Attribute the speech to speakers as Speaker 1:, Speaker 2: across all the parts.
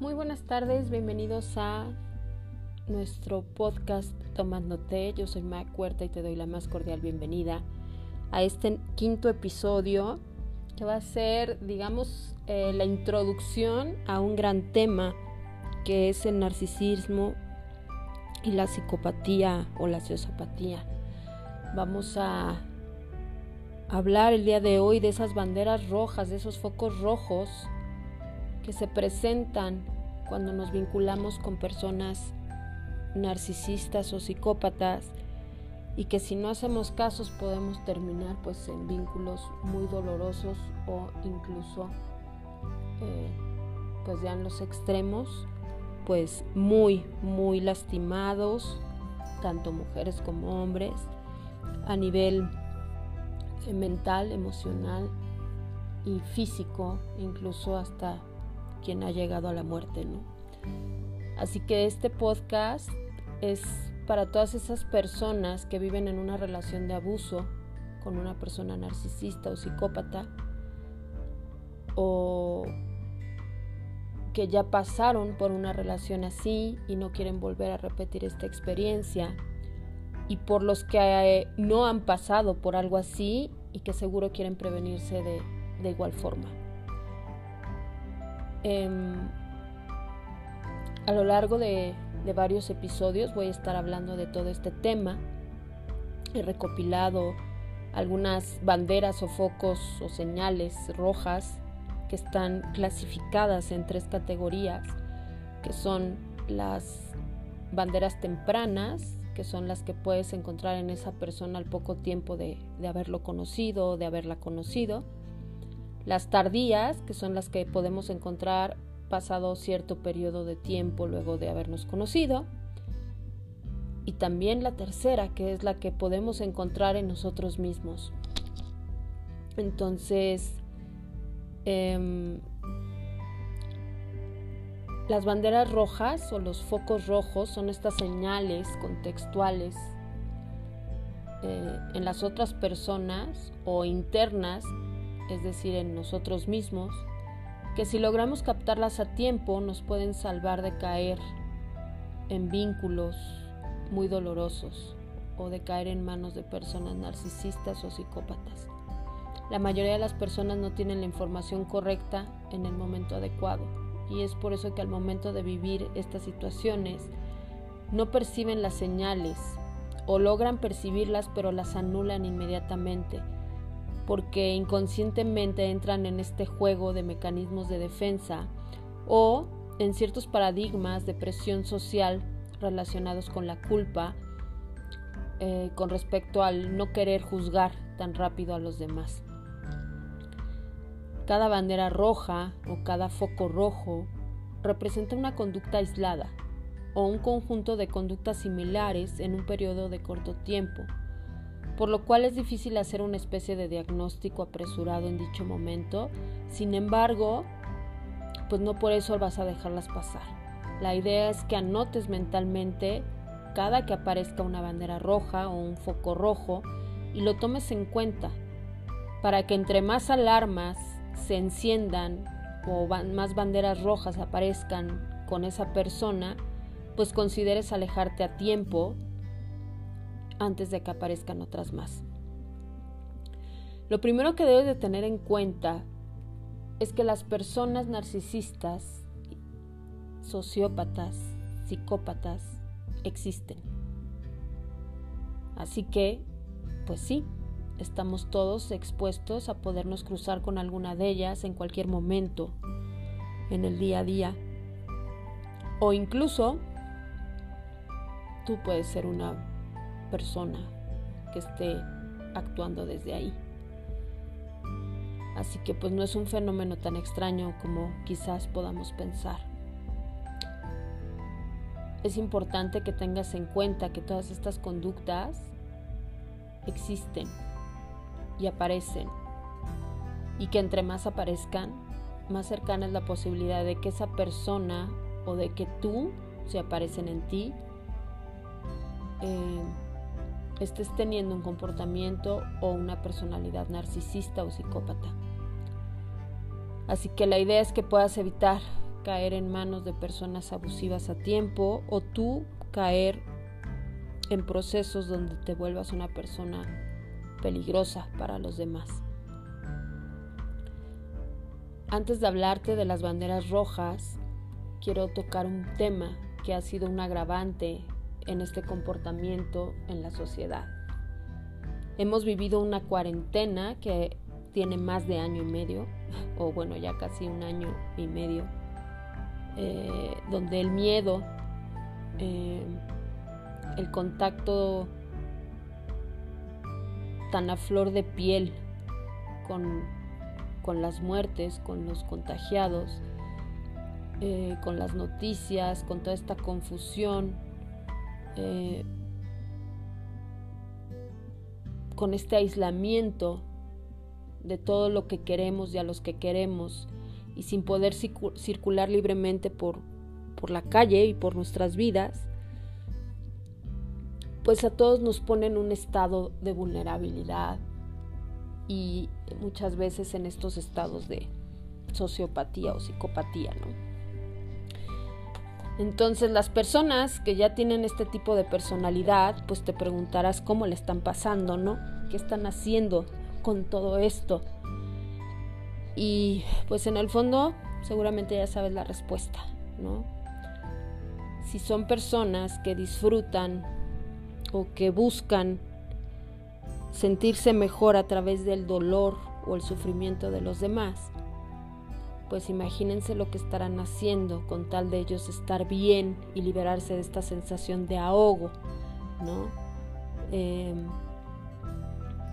Speaker 1: Muy buenas tardes, bienvenidos a nuestro podcast Tomando Té. Yo soy Mac Huerta y te doy la más cordial bienvenida a este quinto episodio que va a ser, digamos, eh, la introducción a un gran tema que es el narcisismo y la psicopatía o la sociopatía. Vamos a hablar el día de hoy de esas banderas rojas, de esos focos rojos que se presentan cuando nos vinculamos con personas narcisistas o psicópatas y que si no hacemos casos podemos terminar pues en vínculos muy dolorosos o incluso eh, pues ya en los extremos pues muy muy lastimados tanto mujeres como hombres a nivel eh, mental emocional y físico incluso hasta quien ha llegado a la muerte no así que este podcast es para todas esas personas que viven en una relación de abuso con una persona narcisista o psicópata o que ya pasaron por una relación así y no quieren volver a repetir esta experiencia y por los que eh, no han pasado por algo así y que seguro quieren prevenirse de, igual forma. Em, a lo largo de, de varios episodios voy a estar hablando de todo este tema. He recopilado algunas banderas o focos o señales rojas que están clasificadas en tres categorías, que son las banderas tempranas, que son las que puedes encontrar en esa persona al poco tiempo de, de haberlo conocido o de haberla conocido. Las tardías, que son las que podemos encontrar pasado cierto periodo de tiempo luego de habernos conocido. Y también la tercera, que es la que podemos encontrar en nosotros mismos. Entonces, em, las banderas rojas o los focos rojos son estas señales contextuales eh, en las otras personas o internas, es decir, en nosotros mismos, que si logramos captarlas a tiempo nos pueden salvar de caer en vínculos muy dolorosos o de caer en manos de personas narcisistas o psicópatas. La mayoría de las personas no tienen la información correcta en el momento adecuado y es por eso que al momento de vivir estas situaciones no perciben las señales o logran percibirlas pero las anulan inmediatamente porque inconscientemente entran en este juego de mecanismos de defensa o en ciertos paradigmas de presión social relacionados con la culpa eh, con respecto al no querer juzgar tan rápido a los demás. Cada bandera roja o cada foco rojo representa una conducta aislada o un conjunto de conductas similares en un periodo de corto tiempo por lo cual es difícil hacer una especie de diagnóstico apresurado en dicho momento. Sin embargo, pues no por eso vas a dejarlas pasar. La idea es que anotes mentalmente cada que aparezca una bandera roja o un foco rojo y lo tomes en cuenta para que entre más alarmas se enciendan o más banderas rojas aparezcan con esa persona, pues consideres alejarte a tiempo antes de que aparezcan otras más. Lo primero que debes de tener en cuenta es que las personas narcisistas, sociópatas, psicópatas, existen. Así que, pues sí, estamos todos expuestos a podernos cruzar con alguna de ellas en cualquier momento, en el día a día. O incluso, tú puedes ser una persona que esté actuando desde ahí. Así que pues no es un fenómeno tan extraño como quizás podamos pensar. Es importante que tengas en cuenta que todas estas conductas existen y aparecen y que entre más aparezcan, más cercana es la posibilidad de que esa persona o de que tú, si aparecen en ti, eh, estés teniendo un comportamiento o una personalidad narcisista o psicópata. Así que la idea es que puedas evitar caer en manos de personas abusivas a tiempo o tú caer en procesos donde te vuelvas una persona peligrosa para los demás. Antes de hablarte de las banderas rojas, quiero tocar un tema que ha sido un agravante en este comportamiento en la sociedad. Hemos vivido una cuarentena que tiene más de año y medio, o bueno, ya casi un año y medio, eh, donde el miedo, eh, el contacto tan a flor de piel con, con las muertes, con los contagiados, eh, con las noticias, con toda esta confusión, eh, con este aislamiento de todo lo que queremos y a los que queremos y sin poder circular libremente por, por la calle y por nuestras vidas, pues a todos nos pone en un estado de vulnerabilidad y muchas veces en estos estados de sociopatía o psicopatía, ¿no? Entonces las personas que ya tienen este tipo de personalidad, pues te preguntarás cómo le están pasando, ¿no? ¿Qué están haciendo con todo esto? Y pues en el fondo seguramente ya sabes la respuesta, ¿no? Si son personas que disfrutan que buscan sentirse mejor a través del dolor o el sufrimiento de los demás, pues imagínense lo que estarán haciendo con tal de ellos estar bien y liberarse de esta sensación de ahogo, ¿no? Em,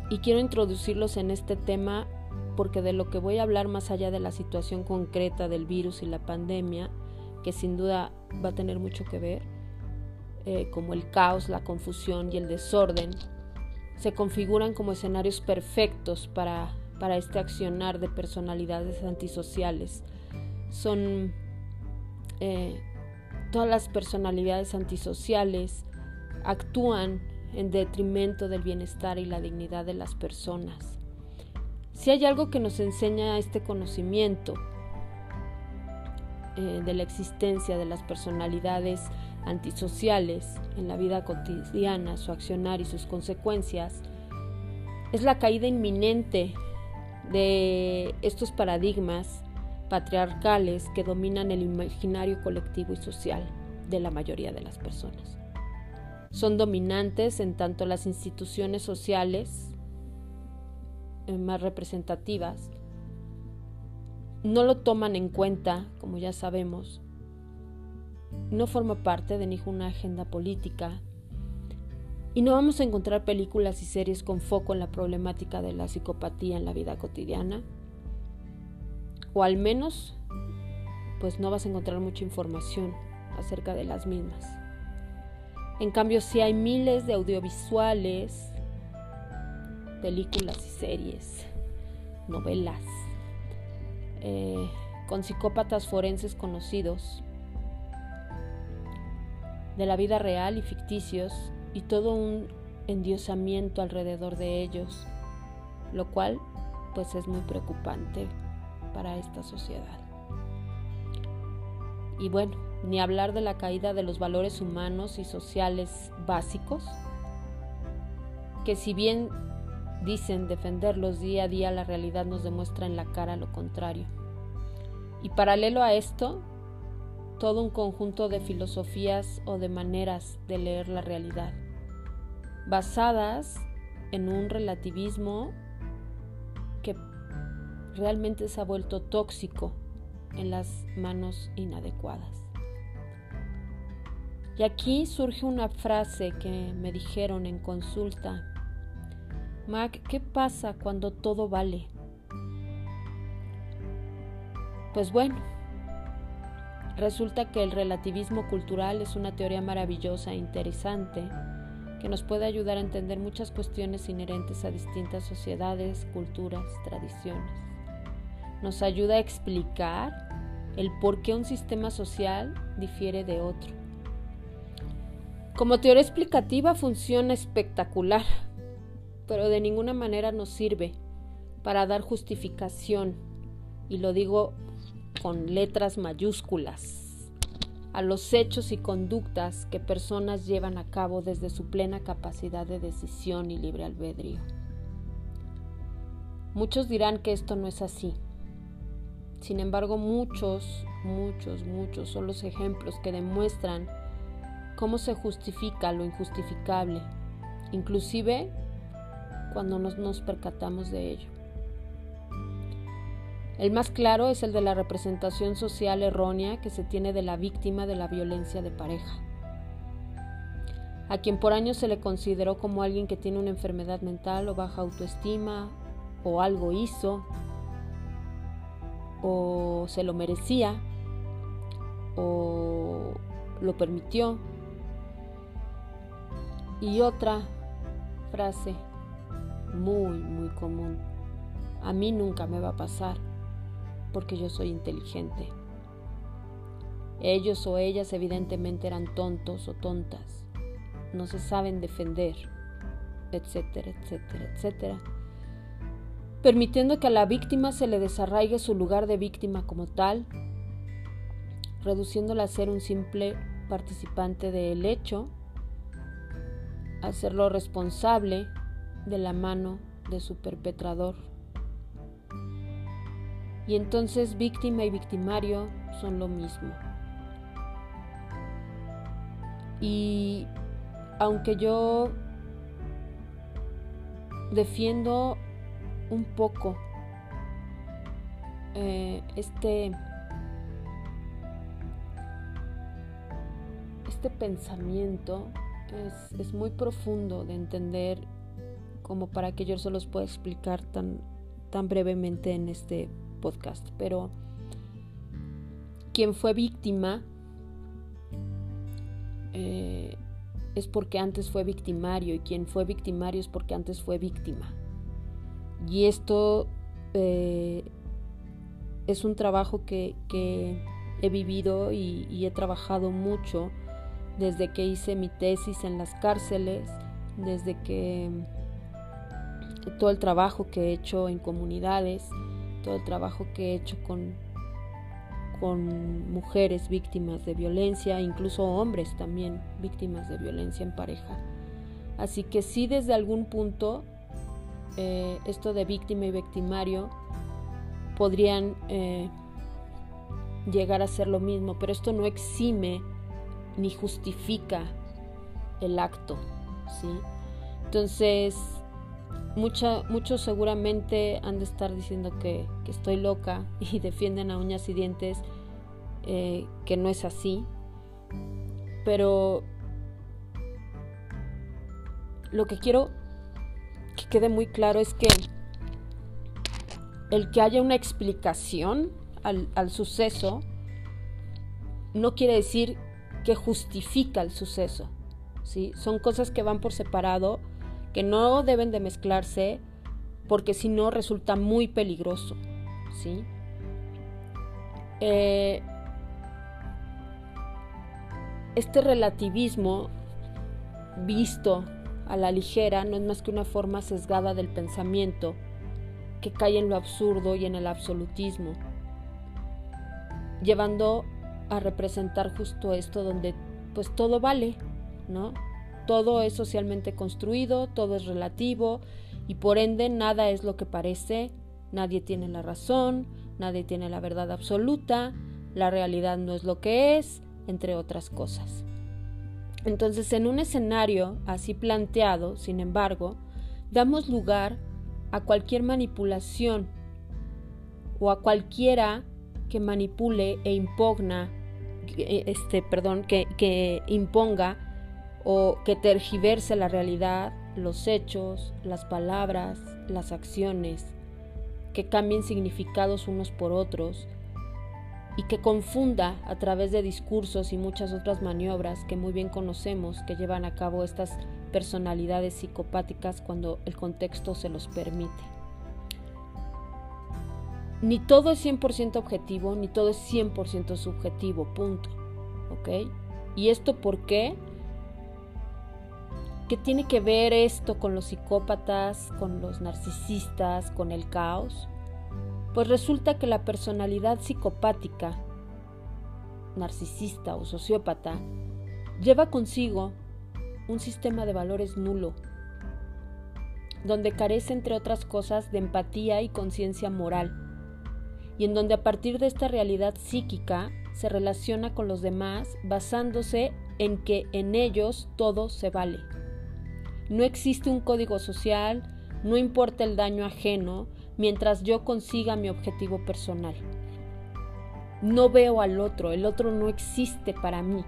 Speaker 1: y quiero introducirlos en este tema porque de lo que voy a hablar más allá de la situación concreta del virus y la pandemia, que sin duda va a tener mucho que ver, eh, como el caos, la confusión y el desorden, se configuran como escenarios perfectos para, para este accionar de personalidades antisociales. Son eh, todas las personalidades antisociales actúan en detrimento del bienestar y la dignidad de las personas. Si hay algo que nos enseña este conocimiento eh, de la existencia de las personalidades antisociales en la vida cotidiana, su accionar y sus consecuencias, es la caída inminente de estos paradigmas patriarcales que dominan el imaginario colectivo y social de la mayoría de las personas. Son dominantes en tanto las instituciones sociales eh, más representativas no lo toman en cuenta, como ya sabemos, no forma parte de ninguna agenda política y no vamos a encontrar películas y series con foco en la problemática de la psicopatía en la vida cotidiana, o al menos, pues no vas a encontrar mucha información acerca de las mismas. En cambio, sí hay miles de audiovisuales, películas y series, novelas, eh, con psicópatas forenses conocidos de la vida real y ficticios y todo un endiosamiento alrededor de ellos, lo cual pues es muy preocupante para esta sociedad. Y bueno, ni hablar de la caída de los valores humanos y sociales básicos, que si bien dicen defenderlos día a día, la realidad nos demuestra en la cara lo contrario. Y paralelo a esto, todo un conjunto de filosofías o de maneras de leer la realidad, basadas en un relativismo que realmente se ha vuelto tóxico en las manos inadecuadas. Y aquí surge una frase que me dijeron en consulta. Mac, ¿qué pasa cuando todo vale? Pues bueno, Resulta que el relativismo cultural es una teoría maravillosa e interesante que nos puede ayudar a entender muchas cuestiones inherentes a distintas sociedades, culturas, tradiciones. Nos ayuda a explicar el por qué un sistema social difiere de otro. Como teoría explicativa funciona espectacular, pero de ninguna manera nos sirve para dar justificación, y lo digo con letras mayúsculas, a los hechos y conductas que personas llevan a cabo desde su plena capacidad de decisión y libre albedrío. Muchos dirán que esto no es así. Sin embargo, muchos, muchos, muchos son los ejemplos que demuestran cómo se justifica lo injustificable, inclusive cuando no nos percatamos de ello. El más claro es el de la representación social errónea que se tiene de la víctima de la violencia de pareja, a quien por años se le consideró como alguien que tiene una enfermedad mental o baja autoestima o algo hizo o se lo merecía o lo permitió. Y otra frase muy, muy común. A mí nunca me va a pasar porque yo soy inteligente. Ellos o ellas evidentemente eran tontos o tontas. No se saben defender, etcétera, etcétera, etcétera permitiendo que a la víctima se le desarraigue su lugar de víctima como tal, reduciéndola a ser un simple participante del hecho, hacerlo responsable de la mano de su perpetrador. Y entonces víctima y victimario son lo mismo. Y aunque yo defiendo un poco eh, este, este pensamiento es, es, muy profundo de entender como para que yo se los pueda explicar tan, tan brevemente en este podcast. Pero quien fue víctima eh, es porque antes fue victimario y quien fue victimario es porque antes fue víctima. Y esto eh, es un trabajo que, he vivido y, he trabajado mucho desde que hice mi tesis en las cárceles, desde que todo el trabajo que he hecho en comunidades, todo el trabajo que he hecho con, con mujeres víctimas de violencia, incluso hombres también víctimas de violencia en pareja. Así que sí desde algún punto eh, esto de víctima y victimario podrían eh, llegar a ser lo mismo, pero esto no exime ni justifica el acto, ¿sí? Entonces, muchos seguramente han de estar diciendo que, estoy loca y defienden a uñas y dientes eh, que no es así, pero lo que quiero que quede muy claro es que el que haya una explicación al, suceso no quiere decir que justifica el suceso. ¿sí? Son cosas que van por separado, que no deben de mezclarse, porque si no resulta muy peligroso. ¿sí? Eh, este relativismo visto a la ligera no es más que una forma sesgada del pensamiento que cae en lo absurdo y en el absolutismo, llevando a representar justo esto donde pues todo vale, ¿no? Todo es socialmente construido, todo es relativo y por ende nada es lo que parece, nadie tiene la razón, nadie tiene la verdad absoluta, la realidad no es lo que es, entre otras cosas. Entonces, en un escenario así planteado, sin embargo, damos lugar a cualquier manipulación o a cualquiera que manipule e impugna, este, perdón, que, que imponga o que tergiverse la realidad, los hechos, las palabras, las acciones, que cambien significados unos por otros, y que confunda a través de discursos y muchas otras maniobras que muy bien conocemos que llevan a cabo estas personalidades psicopáticas cuando el contexto se los permite. Ni todo es 100% objetivo, ni todo es 100% subjetivo, punto. ¿Ok? ¿Y esto por qué? ¿Qué tiene que ver esto con los psicópatas, con los narcisistas, con el caos? Pues resulta que la personalidad psicopática, narcisista o sociópata, lleva consigo un sistema de valores nulo, donde carece, entre otras cosas, de empatía y conciencia moral, y en donde a partir de esta realidad psíquica se relaciona con los demás basándose en que en ellos todo se vale. No existe un código social, no importa el daño ajeno, mientras yo consiga mi objetivo personal. No veo al otro, el otro no existe para mí.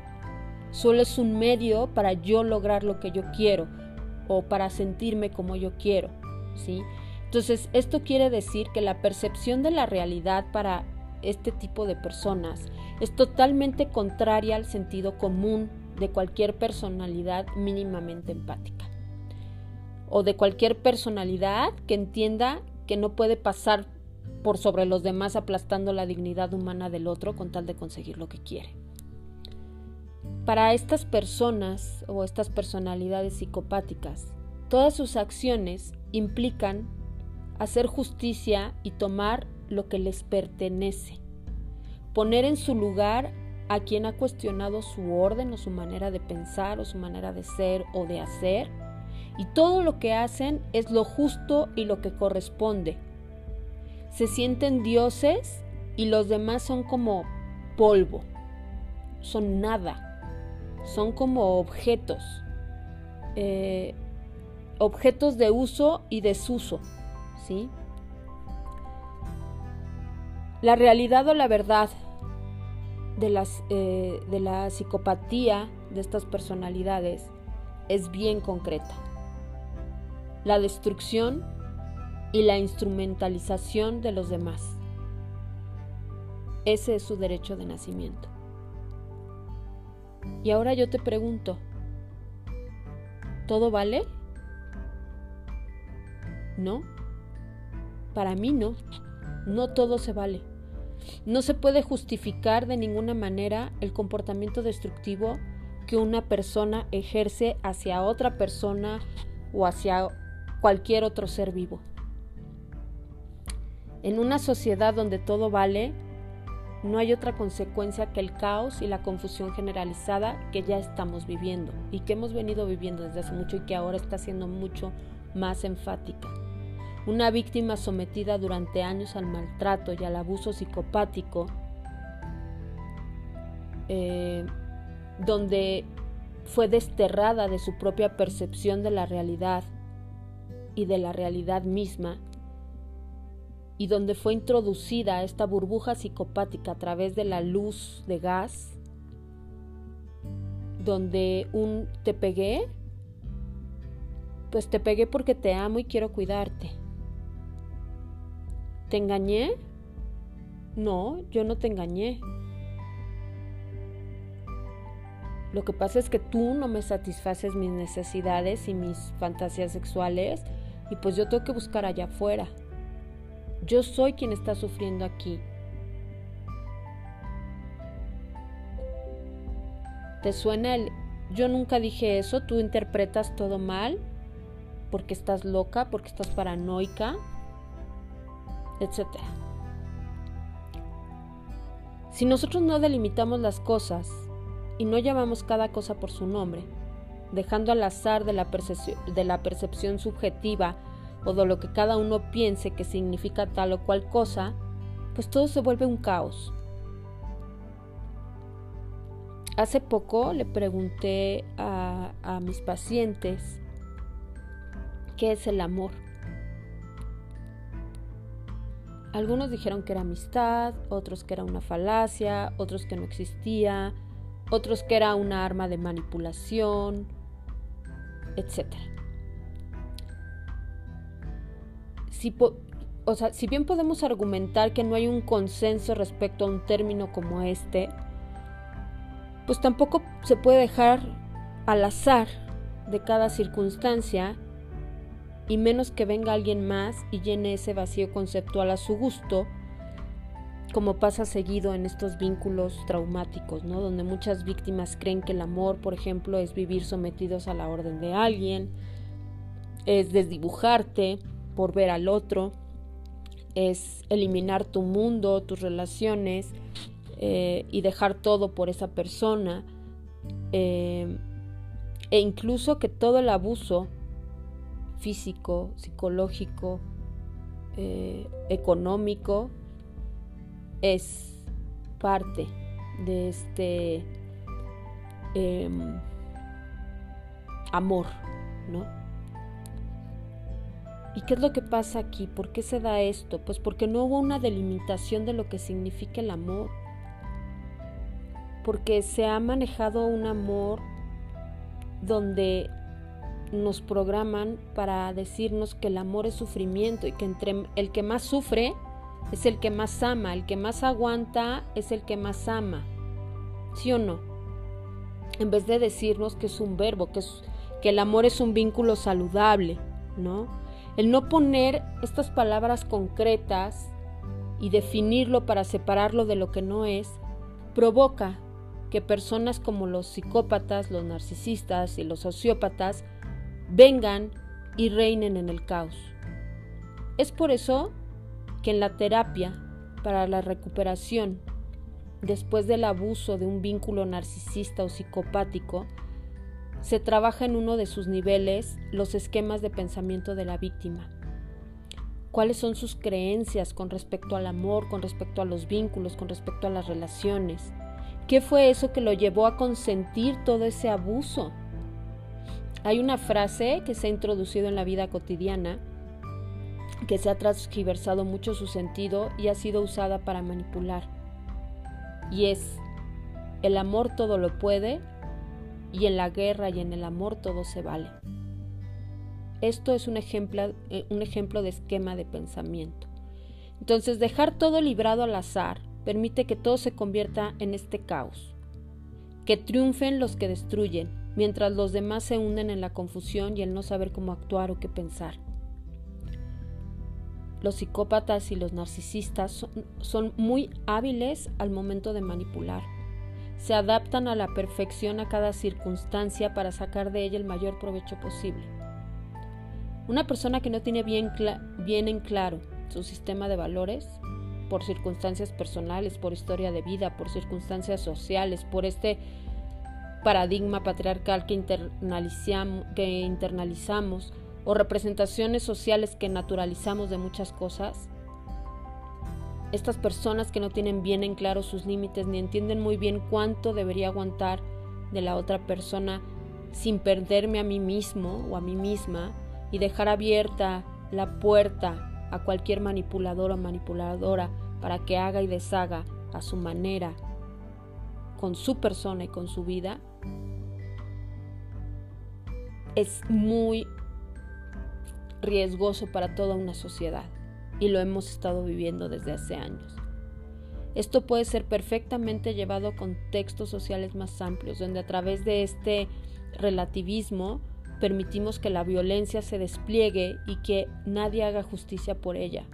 Speaker 1: Solo es un medio para yo lograr lo que yo quiero o para sentirme como yo quiero, ¿sí? Entonces, esto quiere decir que la percepción de la realidad para este tipo de personas es totalmente contraria al sentido común de cualquier personalidad mínimamente empática o de cualquier personalidad que entienda que no puede pasar por sobre los demás aplastando la dignidad humana del otro con tal de conseguir lo que quiere. Para estas personas o estas personalidades psicopáticas, todas sus acciones implican hacer justicia y tomar lo que les pertenece, poner en su lugar a quien ha cuestionado su orden o su manera de pensar o su manera de ser o de hacer y todo lo que hacen es lo justo y lo que corresponde. Se sienten dioses y los demás son como polvo, son nada, son como objetos, eh, objetos de uso y desuso, ¿sí? La realidad o la verdad de, eh, de la psicopatía de estas personalidades es bien concreta la destrucción y la instrumentalización de los demás. Ese es su derecho de nacimiento. Y ahora yo te pregunto, ¿todo vale? No, para mí no, no todo se vale. No se puede justificar de ninguna manera el comportamiento destructivo que una persona ejerce hacia otra persona o hacia cualquier otro ser vivo. En una sociedad donde todo vale, no hay otra consecuencia que el caos y la confusión generalizada que ya estamos viviendo y que hemos venido viviendo desde hace mucho y que ahora está siendo mucho más enfática. Una víctima sometida durante años al maltrato y al abuso psicopático, eh, donde fue desterrada de su propia percepción de la realidad y de la realidad misma, y donde fue introducida esta burbuja psicopática a través de la luz de gas, donde un te pegué, pues te pegué porque te amo y quiero cuidarte. ¿Te engañé? No, yo no te engañé. Lo que pasa es que tú no me satisfaces mis necesidades y mis fantasías sexuales y pues yo tengo que buscar allá afuera. Yo soy quien está sufriendo aquí. ¿Te suena el yo nunca dije eso? ¿Tú interpretas todo mal? ¿Porque estás loca? ¿Porque estás paranoica? Etcétera. Si nosotros no delimitamos las cosas y no llamamos cada cosa por su nombre, dejando al azar de la, de la percepción subjetiva o de lo que cada uno piense que significa tal o cual cosa, pues todo se vuelve un caos. Hace poco le pregunté a, a mis pacientes qué es el amor. Algunos dijeron que era amistad, otros que era una falacia, otros que no existía, otros que era una arma de manipulación, etc. Si, o sea, si bien podemos argumentar que no hay un consenso respecto a un término como este, pues tampoco se puede dejar al azar de cada circunstancia y menos que venga alguien más y llene ese vacío conceptual a su gusto como pasa seguido en estos vínculos traumáticos, ¿no? Donde muchas víctimas creen que el amor, por ejemplo, es vivir sometidos a la orden de alguien, es desdibujarte por ver al otro, es eliminar tu mundo, tus relaciones eh, y dejar todo por esa persona. Eh, e incluso que todo el abuso físico, psicológico, eh, económico, es parte de este em, amor, ¿no? ¿Y qué es lo que pasa aquí? ¿Por qué se da esto? Pues porque no hubo una delimitación de lo que significa el amor. Porque se ha manejado un amor donde nos programan para decirnos que el amor es sufrimiento y que entre el que más sufre es el que más ama, el que más aguanta es el que más ama. ¿Sí o no? En vez de decirnos que es un verbo, que, es, que el amor es un vínculo saludable, ¿no? El no poner estas palabras concretas y definirlo para separarlo de lo que no es, provoca que personas como los psicópatas, los narcisistas y los sociópatas vengan y reinen en el caos. Es por eso que en la terapia para la recuperación después del abuso de un vínculo narcisista o psicopático, se trabaja en uno de sus niveles los esquemas de pensamiento de la víctima. ¿Cuáles son sus creencias con respecto al amor, con respecto a los vínculos, con respecto a las relaciones? ¿Qué fue eso que lo llevó a consentir todo ese abuso? Hay una frase que se ha introducido en la vida cotidiana que se ha transgiversado mucho su sentido y ha sido usada para manipular. Y es, el amor todo lo puede y en la guerra y en el amor todo se vale. Esto es un ejemplo, eh, un ejemplo de esquema de pensamiento. Entonces, dejar todo librado al azar permite que todo se convierta en este caos, que triunfen los que destruyen, mientras los demás se hunden en la confusión y el no saber cómo actuar o qué pensar. Los psicópatas y los narcisistas son, muy hábiles al momento de manipular. Se adaptan a la perfección a cada circunstancia para sacar de ella el mayor provecho posible. Una persona que no tiene bien, bien en claro su sistema de valores, por circunstancias personales, por historia de vida, por circunstancias sociales, por este paradigma patriarcal que, que internalizamos, o representaciones sociales que naturalizamos de muchas cosas, estas personas que no tienen bien en claro sus límites ni entienden muy bien cuánto debería aguantar de la otra persona sin perderme a mí mismo o a mí misma y dejar abierta la puerta a cualquier manipulador o manipuladora para que haga y deshaga a su manera con su persona y con su vida, es muy riesgoso para toda una sociedad y lo hemos estado viviendo desde hace años. Esto puede ser perfectamente llevado a contextos sociales más amplios, donde a través de este relativismo permitimos que la violencia se despliegue y que nadie haga justicia por ella,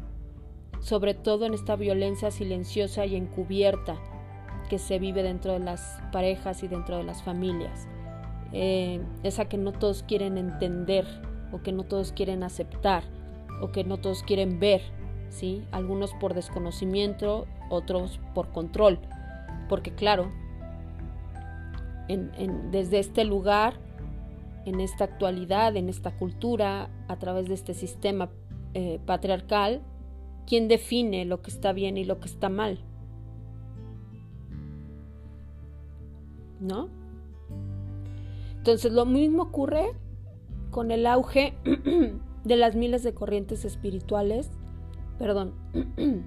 Speaker 1: sobre todo en esta violencia silenciosa y encubierta que se vive dentro de las parejas y dentro de las familias, eh, esa que no todos quieren entender o que no todos quieren aceptar o que no todos quieren ver, ¿sí? Algunos por desconocimiento, otros por control, porque claro, desde este lugar, en esta actualidad, en esta cultura, a través de este sistema eh, patriarcal, ¿quién define lo que está bien y lo que está mal? ¿No? Entonces lo mismo ocurre con el auge de las miles de corrientes espirituales, perdón,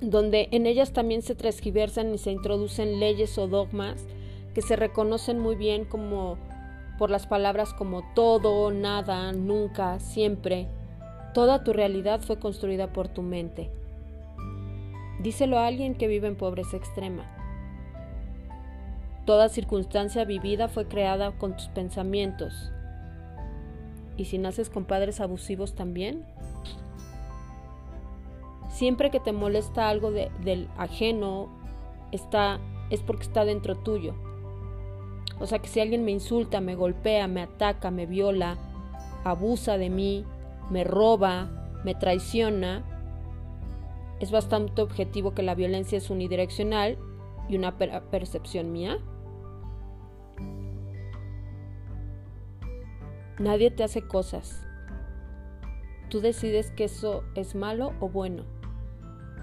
Speaker 1: donde en ellas también se transgiversan y se introducen leyes o dogmas que se reconocen muy bien como por las palabras como todo, nada, nunca, siempre. Toda tu realidad fue construida por tu mente. Díselo a alguien que vive en pobreza extrema. Toda circunstancia vivida fue creada con tus pensamientos, ¿Y si naces con padres abusivos también? Siempre que te molesta algo del ajeno, está, es porque está dentro tuyo. O sea que si alguien me insulta, me golpea, me ataca, me viola, abusa de mí, me roba, me traiciona, es bastante objetivo que la violencia es unidireccional y una percepción mía. Nadie te hace cosas. Tú decides que eso es malo o bueno.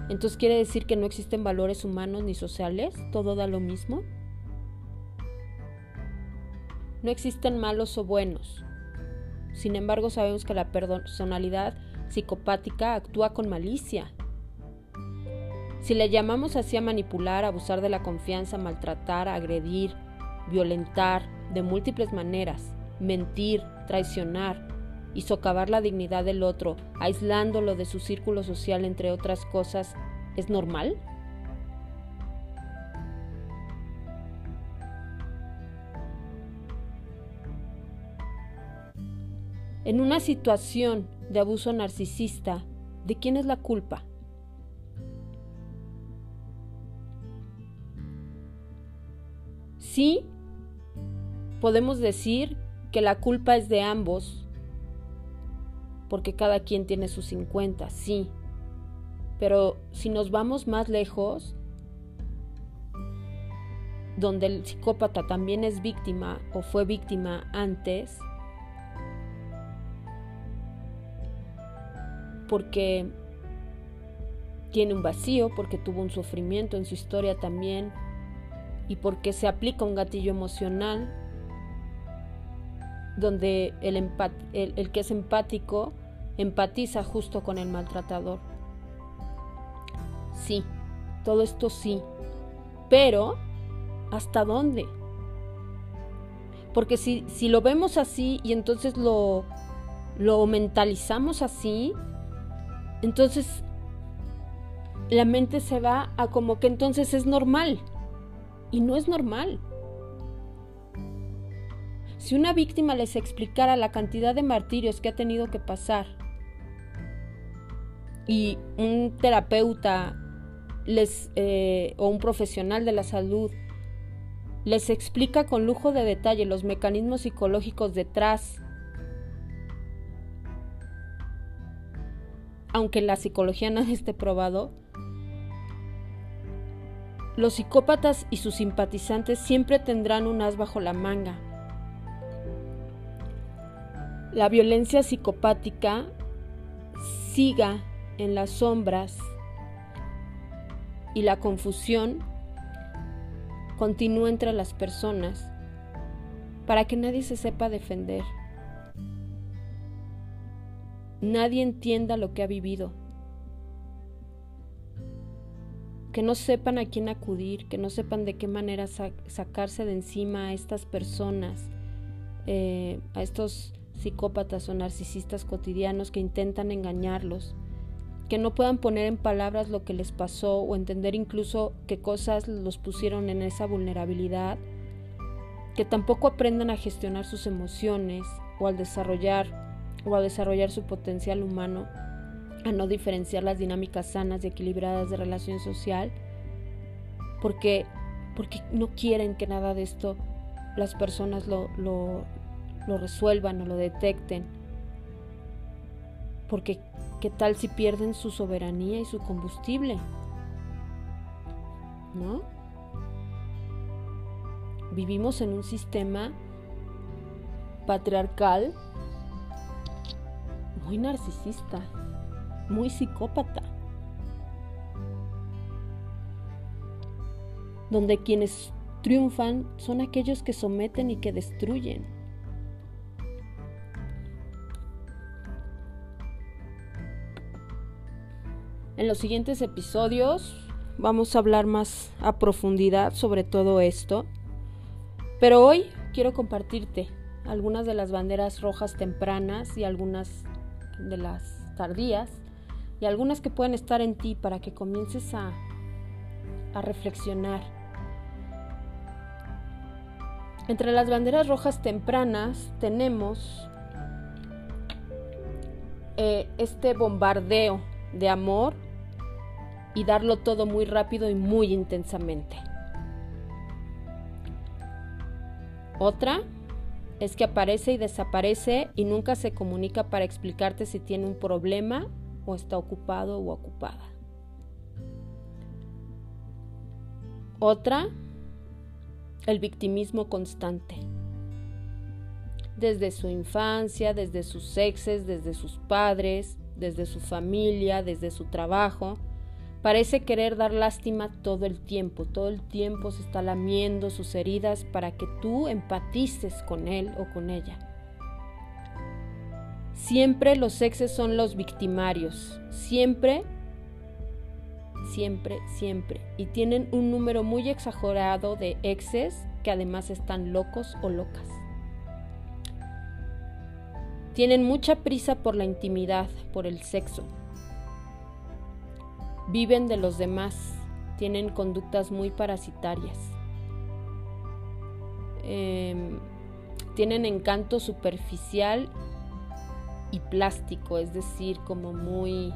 Speaker 1: Entonces quiere decir que no existen valores humanos ni sociales, todo da lo mismo. No existen malos o buenos. Sin embargo, sabemos que la personalidad psicopática actúa con malicia. Si le llamamos así a manipular, abusar de la confianza, maltratar, agredir, violentar de múltiples maneras, mentir, traicionar y socavar la dignidad del otro, aislándolo de su círculo social, entre otras cosas, ¿es normal? En una situación de abuso narcisista, ¿de quién es la culpa? Sí, podemos decir que la culpa es de ambos, porque cada quien tiene sus 50, sí. Pero si nos vamos más lejos, donde el psicópata también es víctima o fue víctima antes, porque tiene un vacío, porque tuvo un sufrimiento en su historia también y porque se aplica un gatillo emocional donde el, el, que es empático empatiza justo con el maltratador. Sí, todo esto sí, pero ¿hasta dónde? Porque si, si lo vemos así y entonces lo, lo mentalizamos así, entonces, la mente se va a como que entonces es normal. Y no es normal. Si una víctima les explicara la cantidad de martirios que ha tenido que pasar y un terapeuta les, eh, o un profesional de la salud les explica con lujo de detalle los mecanismos psicológicos detrás aunque la psicología no esté probado, los psicópatas y sus simpatizantes siempre tendrán un as bajo la manga. La violencia psicopática siga en las sombras y la confusión continúa entre las personas para que nadie se sepa defender nadie entienda lo que ha vivido. Que no sepan a quién acudir, que no sepan de qué manera sacarse de encima a estas personas, eh, a estos psicópatas o narcisistas cotidianos que intentan engañarlos, que no puedan poner en palabras lo que les pasó o entender incluso qué cosas los pusieron en esa vulnerabilidad, que tampoco aprendan a gestionar sus emociones o al desarrollar o a desarrollar su potencial humano, a no diferenciar las dinámicas sanas y equilibradas de relación social, porque, porque no quieren que nada de esto las personas lo, lo, lo resuelvan o lo detecten. Porque, ¿qué tal si pierden su soberanía y su combustible? ¿No? Vivimos en un sistema patriarcal muy narcisista, muy psicópata, donde quienes triunfan son aquellos que someten y que destruyen. En los siguientes episodios vamos a hablar más a profundidad sobre todo esto, pero hoy quiero compartirte algunas de las banderas rojas tempranas y algunas de las tardías y algunas que pueden estar en ti para que comiences a, a reflexionar. Entre las banderas rojas tempranas tenemos eh, este bombardeo de amor y darlo todo muy rápido y muy intensamente. Otra es que aparece y desaparece y nunca se comunica para explicarte si tiene un problema o está ocupado o ocupada. Otra, el victimismo constante. Desde su infancia, desde sus exes, desde sus padres, desde su familia, desde su trabajo, Parece querer dar lástima todo el tiempo, todo el tiempo se está lamiendo sus heridas para que tú empatices con él o con ella. Siempre los exes son los victimarios, siempre, siempre, siempre. Y tienen un número muy exagerado de exes que además están locos o locas. Tienen mucha prisa por la intimidad, por el sexo, Viven de los demás, tienen conductas muy parasitarias. Em, tienen encanto superficial y plástico, es decir, como muy...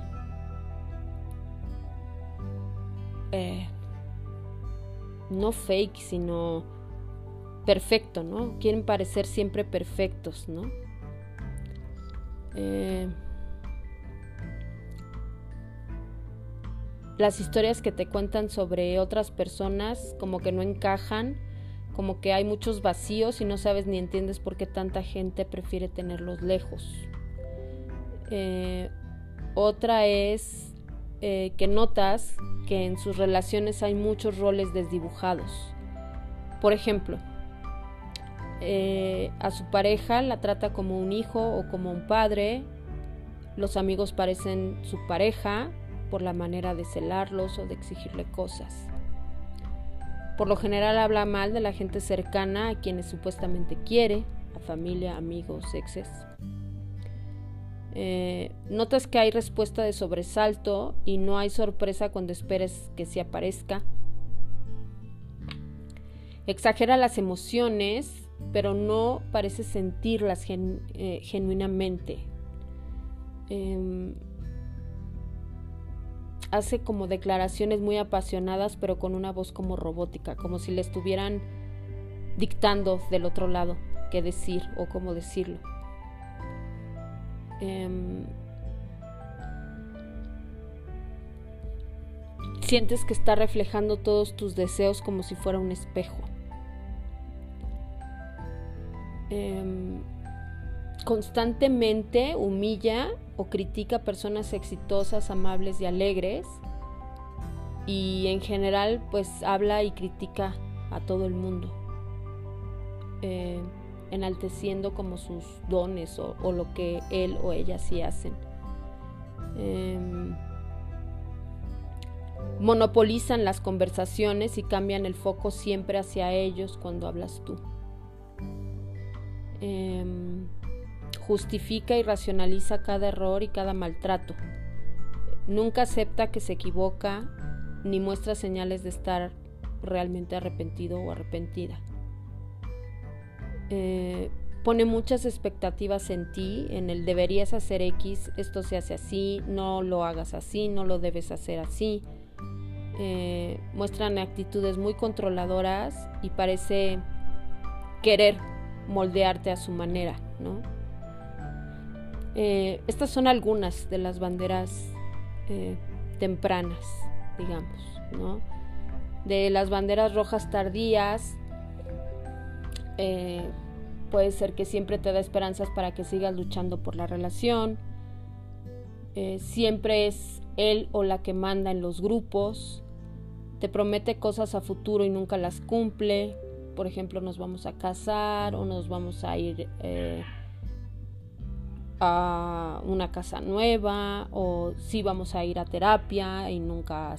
Speaker 1: Eh, no fake, sino perfecto, ¿no? Quieren parecer siempre perfectos, ¿no? Eh, las historias que te cuentan sobre otras personas como que no encajan, como que hay muchos vacíos y no sabes ni entiendes por qué tanta gente prefiere tenerlos lejos. Eh, otra es eh, que notas que en sus relaciones hay muchos roles desdibujados. Por ejemplo, eh, a su pareja la trata como un hijo o como un padre, los amigos parecen su pareja, por la manera de celarlos o de exigirle cosas. Por lo general habla mal de la gente cercana a quienes supuestamente quiere, a familia, amigos, exes. Eh, notas que hay respuesta de sobresalto y no hay sorpresa cuando esperes que se aparezca. Exagera las emociones, pero no parece sentirlas eh, genuinamente. Em, hace como declaraciones muy apasionadas, pero con una voz como robótica, como si le estuvieran dictando del otro lado qué decir o cómo decirlo. Em, sientes que está reflejando todos tus deseos como si fuera un espejo. Em, constantemente humilla o critica personas exitosas, amables y alegres. Y en general pues habla y critica a todo el mundo, eh, enalteciendo como sus dones o, lo que él o ella sí hacen. Em, monopolizan las conversaciones y cambian el foco siempre hacia ellos cuando hablas tú. Em, justifica y racionaliza cada error y cada maltrato. Nunca acepta que se equivoca ni muestra señales de estar realmente arrepentido o arrepentida. Eh, pone muchas expectativas en ti, en el deberías hacer X, esto se hace así, no lo hagas así, no lo debes hacer así. Eh, muestran actitudes muy controladoras y parece querer moldearte a su manera, ¿no? Eh, estas son algunas de las banderas eh, tempranas, digamos, ¿no? De las banderas rojas tardías, eh, puede ser que siempre te da esperanzas para que sigas luchando por la relación, siempre es él o la que manda en los grupos, te promete cosas a futuro y nunca las cumple, por ejemplo, nos vamos a casar o nos vamos a ir a una casa nueva o si vamos a ir a terapia y nunca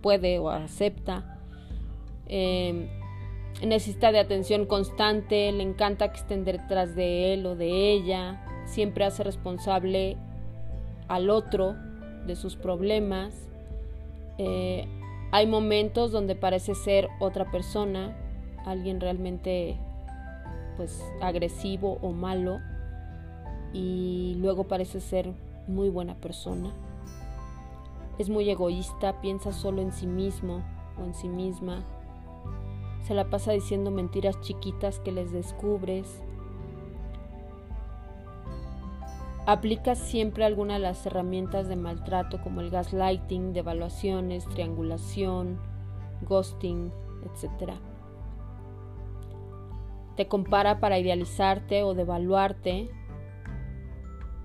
Speaker 1: puede o acepta. Em, necesita de atención constante, le encanta que estén detrás de él o de ella, siempre hace responsable al otro de sus problemas. Eh, hay momentos donde parece ser otra persona, alguien realmente pues agresivo o malo y luego parece ser muy buena persona. Es muy egoísta, piensa solo en sí mismo o en sí misma. Se la pasa diciendo mentiras chiquitas que les descubres. Aplica siempre alguna de las herramientas de maltrato como el gaslighting, devaluaciones, triangulación, ghosting, etc. Te compara para idealizarte o devaluarte.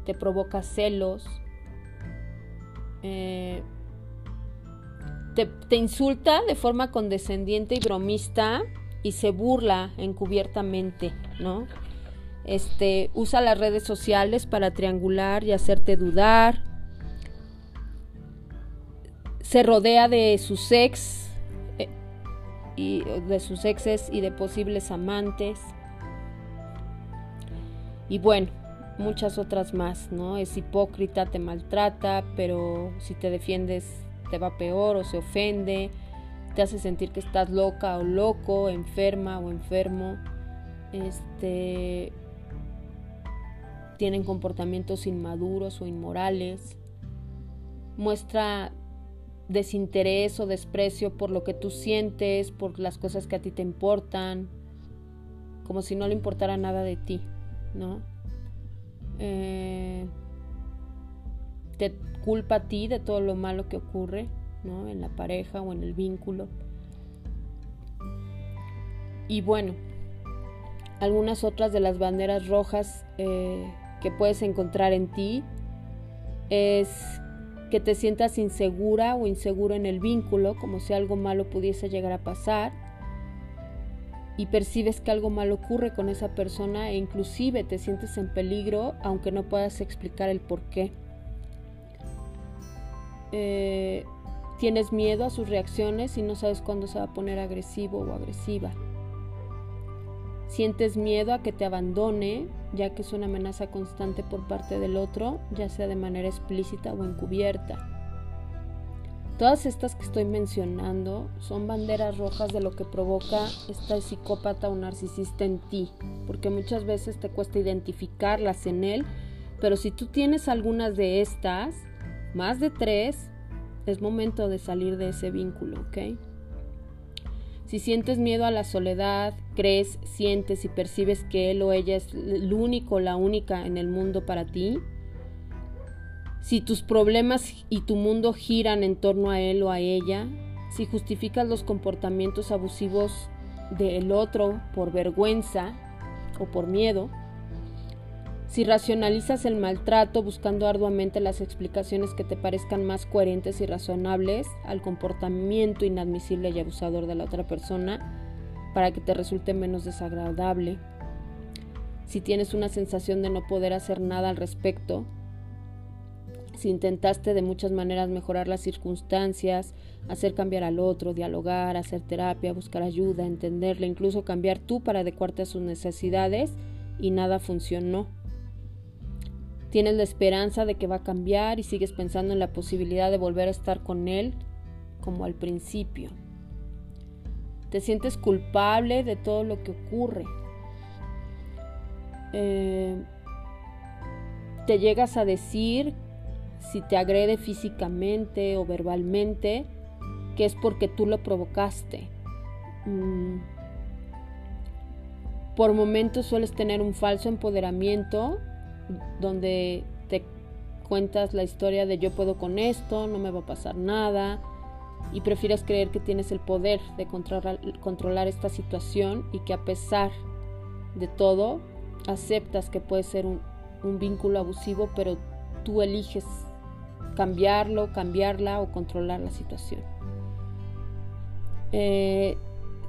Speaker 1: Te provoca celos. Eh, te, insulta de forma condescendiente y bromista y se burla encubiertamente, ¿no? Este, usa las redes sociales para triangular y hacerte dudar. Se rodea de sus ex eh, y de sus exes y de posibles amantes. Y bueno, muchas otras más, ¿no? Es hipócrita, te maltrata, pero si te defiendes te va peor o se ofende, te hace sentir que estás loca o loco, enferma o enfermo. Este tienen comportamientos inmaduros o inmorales, muestra desinterés o desprecio por lo que tú sientes, por las cosas que a ti te importan, como si no le importara nada de ti, ¿no? Eh, te culpa a ti de todo lo malo que ocurre, ¿no? En la pareja o en el vínculo. Y bueno, algunas otras de las banderas rojas eh, que puedes encontrar en ti es que te sientas insegura o inseguro en el vínculo, como si algo malo pudiese llegar a pasar, y percibes que algo malo ocurre con esa persona e inclusive te sientes en peligro aunque no puedas explicar el por qué. Eh, tienes miedo a sus reacciones y no sabes cuándo se va a poner agresivo o agresiva. Sientes miedo a que te abandone, ya que es una amenaza constante por parte del otro, ya sea de manera explícita o encubierta. Todas estas que estoy mencionando son banderas rojas de lo que provoca esta psicópata o narcisista en ti, porque muchas veces te cuesta identificarlas en él, pero si tú tienes algunas de estas, más de tres, es momento de salir de ese vínculo, ¿ok? Si sientes miedo a la soledad, crees, sientes y percibes que él o ella es el único, la única en el mundo para ti, si tus problemas y tu mundo giran en torno a él o a ella, si justificas los comportamientos abusivos del otro por vergüenza o por miedo, si racionalizas el maltrato buscando arduamente las explicaciones que te parezcan más coherentes y razonables al comportamiento inadmisible y abusador de la otra persona para que te resulte menos desagradable, si tienes una sensación de no poder hacer nada al respecto, si intentaste de muchas maneras mejorar las circunstancias, hacer cambiar al otro, dialogar, hacer terapia, buscar ayuda, entenderle, incluso cambiar tú para adecuarte a sus necesidades y nada funcionó Tienes la esperanza de que va a cambiar y sigues pensando en la posibilidad de volver a estar con él como al principio. Te sientes culpable de todo lo que ocurre. Eh, te llegas a decir si te agrede físicamente o verbalmente que es porque tú lo provocaste. Mm. Por momentos sueles tener un falso empoderamiento donde te cuentas la historia de yo puedo con esto, no me va a pasar nada, y prefieres creer que tienes el poder de controlar, esta situación y que a pesar de todo aceptas que puede ser un, vínculo abusivo, pero tú eliges cambiarlo, cambiarla o controlar la situación. Eh,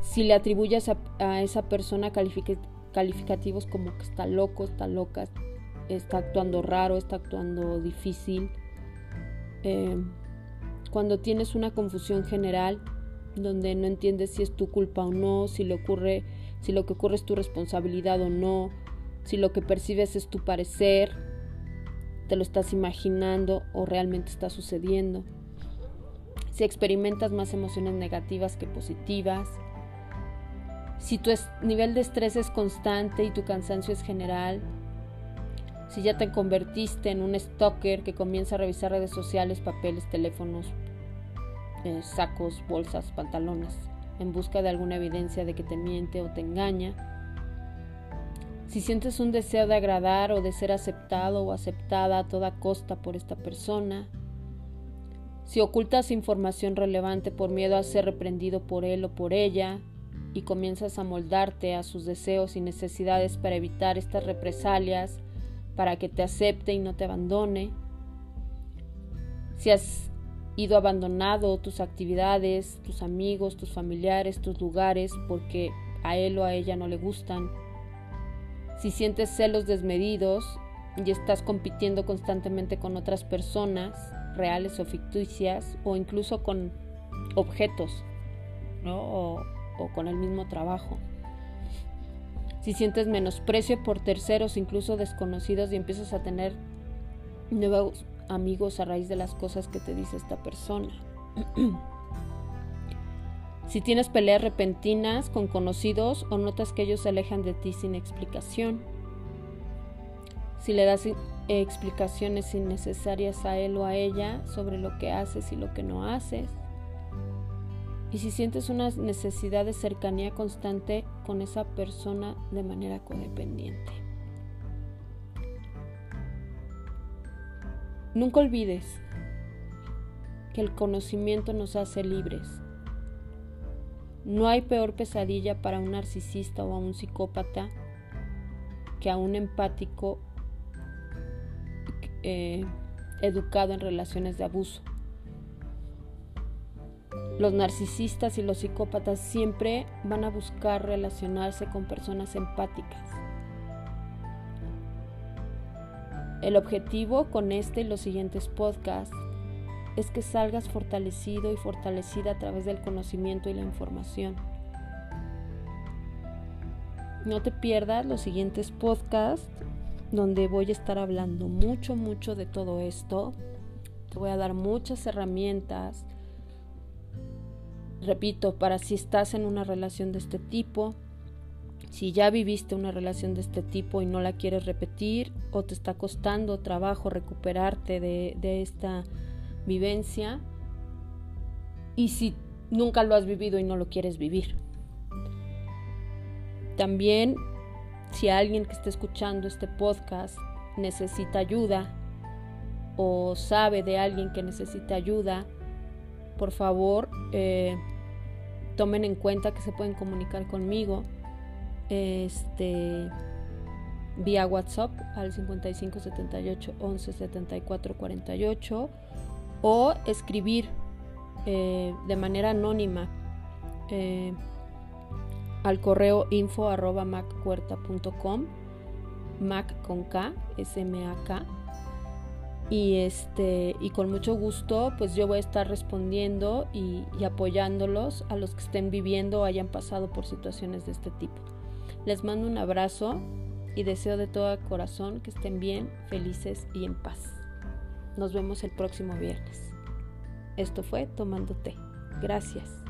Speaker 1: si le atribuyes a, esa persona calificativos como que está loco, está loca, está actuando raro, está actuando difícil. Eh, cuando tienes una confusión general donde no entiendes si es tu culpa o no, si lo ocurre, si lo que ocurre es tu responsabilidad o no, si lo que percibes es tu parecer, te lo estás imaginando o realmente está sucediendo. Si experimentas más emociones negativas que positivas, si tu nivel de estrés es constante y tu cansancio es general, Si ya te convertiste en un stalker que comienza a revisar redes sociales, papeles, teléfonos, eh, sacos, bolsas, pantalones, en busca de alguna evidencia de que te miente o te engaña. Si sientes un deseo de agradar o de ser aceptado o aceptada a toda costa por esta persona, si ocultas información relevante por miedo a ser reprendido por él o por ella y comienzas a moldarte a sus deseos y necesidades para evitar estas represalias, para que te acepte y no te abandone, si has ido abandonado tus actividades, tus amigos, tus familiares, tus lugares porque a él o a ella no le gustan, si sientes celos desmedidos y estás compitiendo constantemente con otras personas, reales o ficticias, o incluso con objetos, o, o con el mismo trabajo. Si sientes menosprecio por terceros, incluso desconocidos, y empiezas a tener nuevos amigos a raíz de las cosas que te dice esta persona. si tienes peleas repentinas con conocidos o notas que ellos se alejan de ti sin explicación. Si le das explicaciones innecesarias a él o a ella sobre lo que haces y lo que no haces. Y si sientes una necesidad de cercanía constante con esa persona de manera codependiente. Nunca olvides que el conocimiento nos hace libres. No hay peor pesadilla para un narcisista o a un psicópata que a un empático eh, educado en relaciones de abuso. Los narcisistas y los psicópatas siempre van a buscar relacionarse con personas empáticas. El objetivo con este y los siguientes podcasts es que salgas fortalecido y fortalecida a través del conocimiento y la información. No te pierdas los siguientes podcasts donde voy a estar hablando mucho, mucho de todo esto. Te voy a dar muchas herramientas. Repito, para si estás en una relación de este tipo, si ya viviste una relación de este tipo y no la quieres repetir o te está costando trabajo recuperarte de, esta vivencia y si nunca lo has vivido y no lo quieres vivir. También si alguien que esté escuchando este podcast necesita ayuda o sabe de alguien que necesita ayuda, por favor eh, tomen en cuenta que se pueden comunicar conmigo este, vía WhatsApp al 55 78 11 74 48 o escribir eh, de manera anónima eh, al correo info arroba maccuerta.com mac con K, S M A K y este y con mucho gusto pues yo voy a estar respondiendo y, y apoyándolos a los que estén viviendo o hayan pasado por situaciones de este tipo. Les mando un abrazo y deseo de todo corazón que estén bien, felices y en paz. Nos vemos el próximo viernes. Esto fue Tomando Té. Gracias.